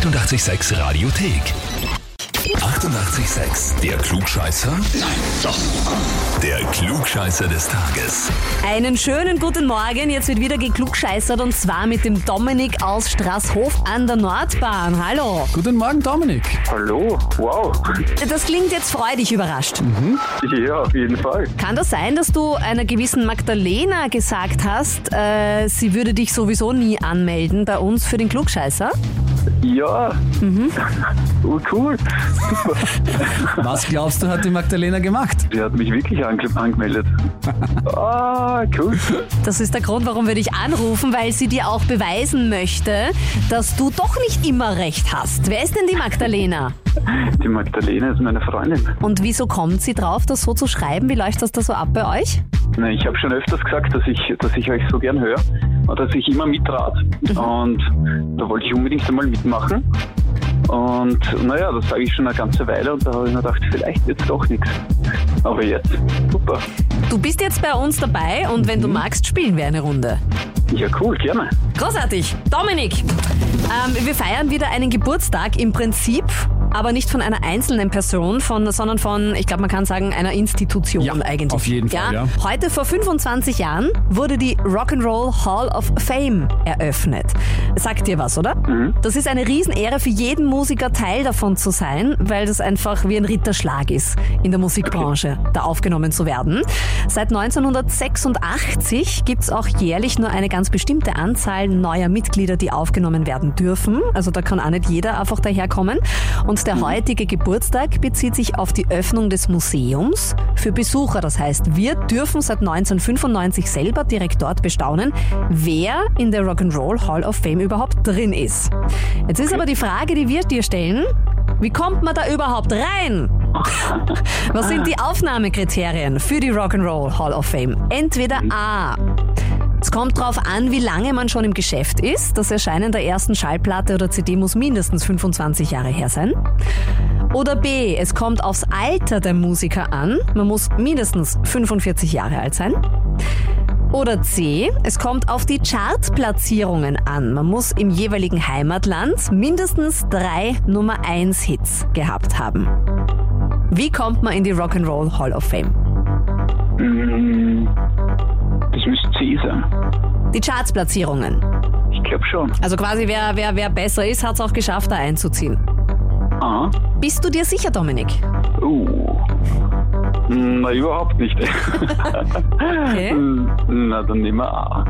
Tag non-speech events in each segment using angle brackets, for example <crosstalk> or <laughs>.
886 Radiothek. 88,6. Der Klugscheißer? Nein, doch. Der Klugscheißer des Tages. Einen schönen guten Morgen. Jetzt wird wieder geklugscheißert und zwar mit dem Dominik aus Straßhof an der Nordbahn. Hallo. Guten Morgen, Dominik. Hallo, wow. Das klingt jetzt freudig überrascht. Ja, auf jeden Fall. Kann das sein, dass du einer gewissen Magdalena gesagt hast, äh, sie würde dich sowieso nie anmelden bei uns für den Klugscheißer? Ja. Oh, cool. Super. <laughs> Was glaubst du, hat die Magdalena gemacht? Sie hat mich wirklich ange angemeldet. <laughs> Ah, cool. Das ist der Grund, warum wir dich anrufen, weil sie dir auch beweisen möchte, dass du doch nicht immer recht hast. Wer ist denn die Magdalena? Die Magdalena ist meine Freundin. Und wieso kommt sie drauf, das so zu schreiben? Wie läuft das da so ab bei euch? Na, Ich habe schon öfters gesagt, dass ich, dass ich euch so gern höre dass ich immer mitrat. Und da wollte ich unbedingt einmal mitmachen. Und naja, das sage ich schon eine ganze Weile und da habe ich mir gedacht, vielleicht wird doch nichts. Aber jetzt, super. Du bist jetzt bei uns dabei und wenn du magst, spielen wir eine Runde. Ja, cool, gerne. Großartig. Dominik, ähm, wir feiern wieder einen Geburtstag im Prinzip, aber nicht von einer einzelnen Person, von, sondern von, ich glaube, man kann sagen, einer Institution Ja, eigentlich. auf jeden Fall, ja. Heute vor 25 Jahren wurde die Rock'n'Roll Hall of Fame eröffnet. Sagt dir was, oder? Das ist eine Riesenehre für jeden Musiker, Teil davon zu sein, weil das einfach wie ein Ritterschlag ist, in der Musikbranche da aufgenommen zu werden. Seit 1986 gibt es auch jährlich nur eine ganz bestimmte Anzahl neuer Mitglieder, die aufgenommen werden dürfen. Also da kann auch nicht jeder einfach daherkommen. Und der heutige Geburtstag bezieht sich auf die Öffnung des Museums für Besucher. Das heißt, wir dürfen seit 1995 selber direkt dort bestaunen, wer in der Rock'n'Roll Hall of Fame überhaupt drin ist. Jetzt ist aber die Frage, die wir dir stellen, wie kommt man da überhaupt rein? <laughs> Was sind die Aufnahmekriterien für die Rock'n'Roll Hall of Fame? Entweder A. Es kommt darauf an, wie lange man schon im Geschäft ist. Das Erscheinen der ersten Schallplatte oder CD muss mindestens 25 Jahre her sein. Oder B. Es kommt aufs Alter der Musiker an. Man muss mindestens 45 Jahre alt sein. Oder C. Es kommt auf die Chartplatzierungen an. Man muss im jeweiligen Heimatland mindestens drei Nummer 1 Hits gehabt haben. Wie kommt man in die Rock'n'Roll Hall of Fame? Das müsste C sein. Die Chartsplatzierungen. Ich glaube schon. Also quasi wer, wer, wer besser ist, hat es auch geschafft, da einzuziehen. Ah. Bist du dir sicher, Dominik? Uh. Na, überhaupt nicht. <laughs> Okay. Na, dann nehmen wir A.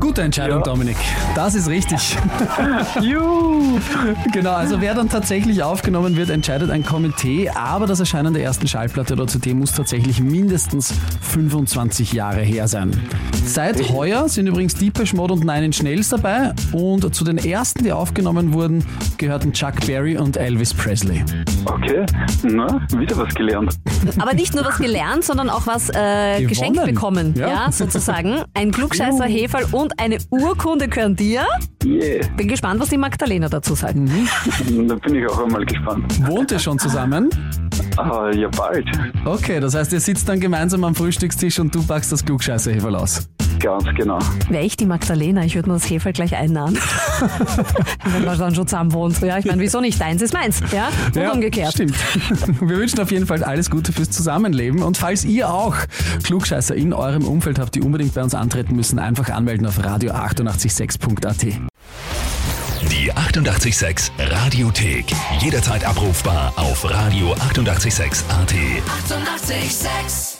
Gute Entscheidung, Ja. Dominik. Das ist richtig. <laughs> Juhu. genau, also wer dann tatsächlich aufgenommen wird, entscheidet ein Komitee, aber das Erscheinen der ersten Schallplatte oder CD muss tatsächlich mindestens 25 Jahre her sein. Seit heuer sind übrigens Deepesh Mode und Nine Inch Nails dabei und zu den ersten, die aufgenommen wurden, gehörten Chuck Berry und Elvis Presley. Okay. Na, wieder was gelernt. Aber nicht nur was gelernt, sondern auch was äh, geschenkt bekommen. Ja. Ja. sozusagen. Ein <laughs> Klugscheißer Heferl und eine Urkunde gehören dir. Yeah. Bin gespannt, was die Magdalena dazu sagt. <laughs> Da bin ich auch einmal gespannt. Wohnt ihr schon zusammen? Ah, ja, bald. Okay, das heißt, ihr sitzt dann gemeinsam am Frühstückstisch und du packst das Klugscheißerheferl aus. Ganz genau. Wäre ich die Magdalena, ich würde mir das Heferl gleich einnahen. <laughs> Wenn man dann schon zusammen wohnt. Ja, ich meine, wieso nicht? Deins ist meins. Ja, und umgekehrt. Stimmt. Wir wünschen auf jeden Fall alles Gute fürs Zusammenleben. Und falls ihr auch Klugscheißer in eurem Umfeld habt, die unbedingt bei uns antreten müssen, einfach anmelden auf radio886.at. Die 88,6 Radiothek. Jederzeit abrufbar auf radio886.at. 88,6. Eighty-eight, sex.